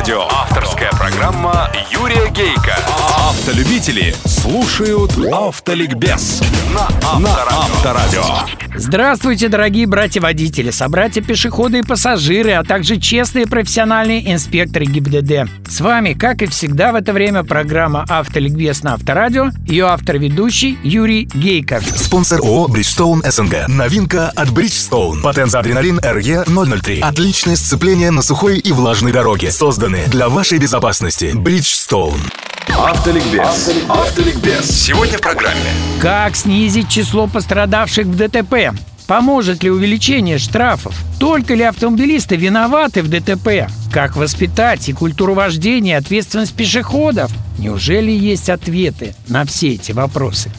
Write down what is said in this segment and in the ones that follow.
Авторадио. Авторская программа Юрия Гейка. Автолюбители слушают Автоликбез на Авторадио. Здравствуйте, дорогие братья-водители, собратья-пешеходы и пассажиры, а также честные профессиональные инспекторы ГИБДД. С вами, как и всегда в это время, программа «Автоликбез» на Авторадио, ее автор-ведущий Юрий Гейко. Спонсор ООО «Бриджстоун СНГ». Новинка от Бриджстоун. Патент «Адреналин РЕ-003». Отличное сцепление на сухой и влажной дороге. Созданы для вашей безопасности. Бриджстоун. Автоликбез. Автоликбез. Сегодня в программе. Как снизить число пострадавших в ДТП? Поможет ли увеличение штрафов? Только ли автомобилисты виноваты в ДТП? Как воспитать и культуру вождения, и ответственность пешеходов? Неужели есть ответы на все эти вопросы?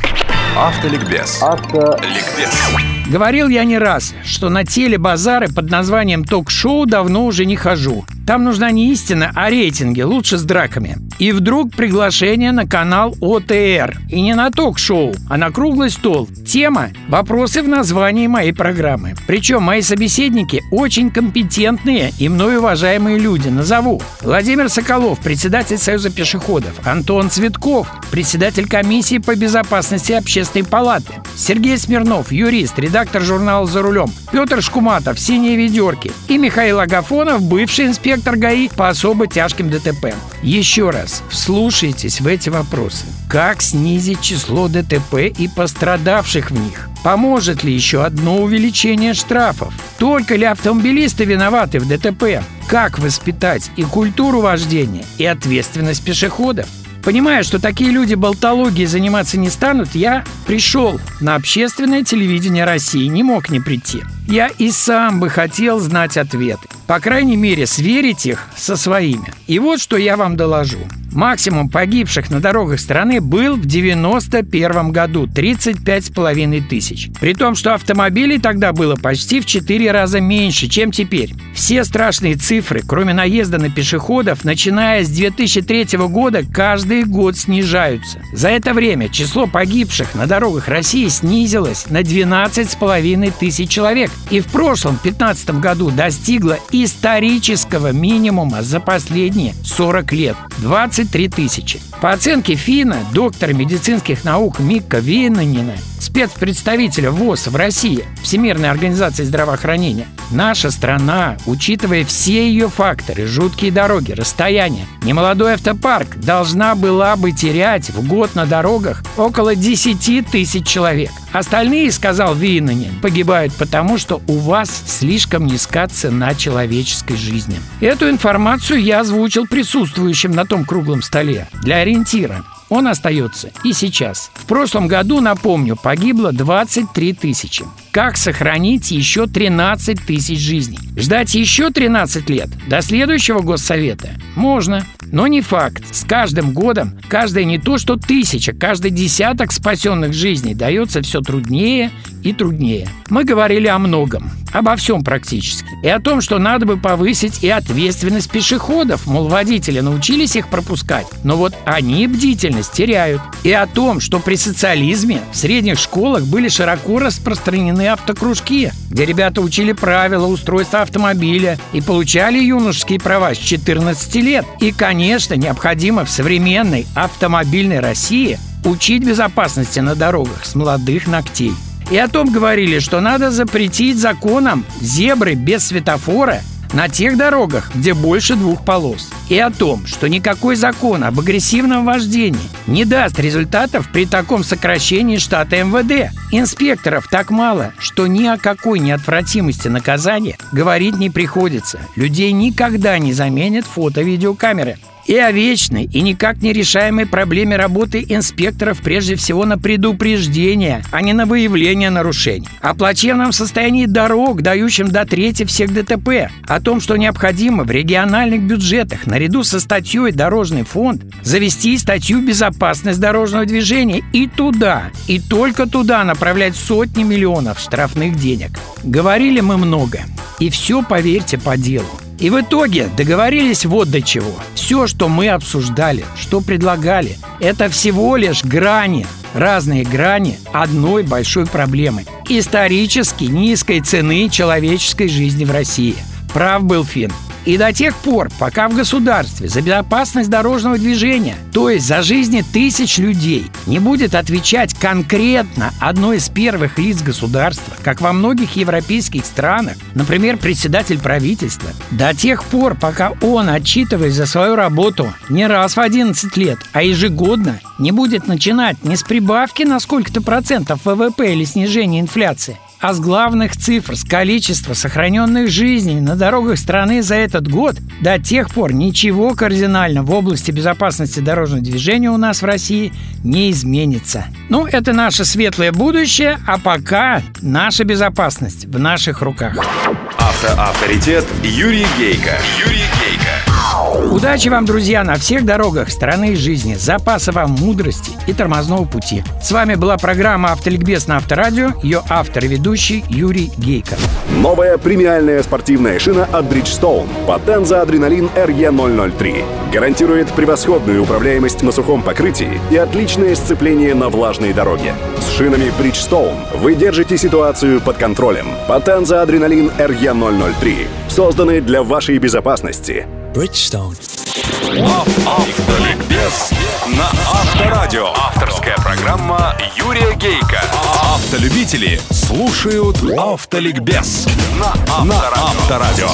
Автоликбез. Автоликбез. Говорил я не раз, что на телебазары под названием ток-шоу давно уже не хожу. Там нужна не истина, а рейтинги, лучше с драками. И вдруг приглашение на канал ОТР. И не на ток-шоу, а на круглый стол. Тема – вопросы в названии моей программы. Причем мои собеседники очень компетентные и мной уважаемые люди. Назову. Владимир Соколов, председатель Союза пешеходов. Антон Цветков, председатель комиссии по безопасности общественной палаты. Сергей Смирнов, юрист, редактор журнала «За рулем». Петр Шкуматов, «Синие ведерки». И Михаил Агафонов, бывший инспектор ГАИ по особо тяжким ДТП. Еще раз, вслушайтесь в эти вопросы. Как снизить число ДТП и пострадавших в них? Поможет ли еще одно увеличение штрафов? Только ли автомобилисты виноваты в ДТП? Как воспитать и культуру вождения, и ответственность пешеходов? Понимая, что такие люди болтологией заниматься не станут, я пришел на общественное телевидение России, не мог не прийти. Я и сам бы хотел знать ответы. По крайней мере, сверить их со своими. И вот что я вам доложу. Максимум погибших на дорогах страны был в 91 году 35,5 тысяч. При том, что автомобилей тогда было почти в 4 раза меньше, чем теперь. Все страшные цифры, кроме наезда на пешеходов, начиная с 2003 года, каждый год снижаются. За это время число погибших на дорогах России снизилось на 12,5 тысяч человек. И в прошлом, 2015 году, достигло исторического минимума за последние 40 лет – 23 тысячи. По оценке Фина, доктора медицинских наук Микка Вейнанина, спецпредставителя ВОЗ в России, Всемирной организации здравоохранения, наша страна, учитывая все ее факторы, жуткие дороги, расстояния, немолодой автопарк, должна была бы терять в год на дорогах около 10 тысяч человек. Остальные, сказал Вейнанин, погибают потому, что у вас слишком низка цена человеческой жизни. Эту информацию я озвучил присутствующим на том круглом столе для ориентира. Он остается и сейчас. В прошлом году, напомню, погибло 23 тысячи. Как сохранить еще 13 тысяч жизней? Ждать еще 13 лет до следующего госсовета? Можно, но не факт. С каждым годом, каждая не то что тысяча, каждый десяток спасенных жизней дается все труднее и труднее. Мы говорили о многом, обо всем практически. И о том, что надо бы повысить и ответственность пешеходов, мол, водители научились их пропускать, но вот они бдительность теряют. И о том, что при социализме в средних школах были широко распространены автокружки, где ребята учили правила устройства автомобиля и получали юношеские права с 14 лет. И, конечно, необходимо в современной автомобильной России учить безопасности на дорогах с молодых ногтей. И о том говорили, что надо запретить законом зебры без светофора на тех дорогах, где больше двух полос. И о том, что никакой закон об агрессивном вождении не даст результатов при таком сокращении штата МВД. Инспекторов так мало, что ни о какой неотвратимости наказания говорить не приходится. Людей никогда не заменят фото-видеокамеры и о вечной и никак не решаемой проблеме работы инспекторов прежде всего на предупреждение, а не на выявление нарушений. О плачевном состоянии дорог, дающем до трети всех ДТП. О том, что необходимо в региональных бюджетах наряду со статьей «Дорожный фонд» завести статью «Безопасность дорожного движения» и туда, и только туда направлять сотни миллионов штрафных денег. Говорили мы много. И все, поверьте, по делу. И в итоге договорились вот до чего. Все, что мы обсуждали, что предлагали, это всего лишь грани, разные грани одной большой проблемы – исторически низкой цены человеческой жизни в России. Прав был Фин. И до тех пор, пока в государстве за безопасность дорожного движения, то есть за жизни тысяч людей, не будет отвечать конкретно одно из первых лиц государства, как во многих европейских странах, например, председатель правительства, до тех пор, пока он, отчитываясь за свою работу не раз в 11 лет, а ежегодно, не будет начинать не с прибавки на сколько-то процентов ВВП или снижения инфляции, а с главных цифр, с количества сохраненных жизней на дорогах страны за этот год, до тех пор ничего кардинально в области безопасности дорожного движения у нас в России не изменится. Ну, это наше светлое будущее, а пока наша безопасность в наших руках. Автоавторитет Юрий Гейко. Юрий Гейко. Удачи вам, друзья, на всех дорогах страны и жизни, запаса вам мудрости и тормозного пути. С вами была программа «Автоликбез» на Авторадио, ее автор и ведущий Юрий Гейко. Новая премиальная спортивная шина от Bridgestone Potenza Adrenalin RE003 гарантирует превосходную управляемость на сухом покрытии и отличное сцепление на влажной дороге. С шинами Bridgestone вы держите ситуацию под контролем. Potenza Adrenalin RE003 созданы для вашей безопасности. Bridgestone. Автоликбез на Авторадио. Авторская программа Юрия Гейка. Автолюбители слушают Автоликбез на Авторадио.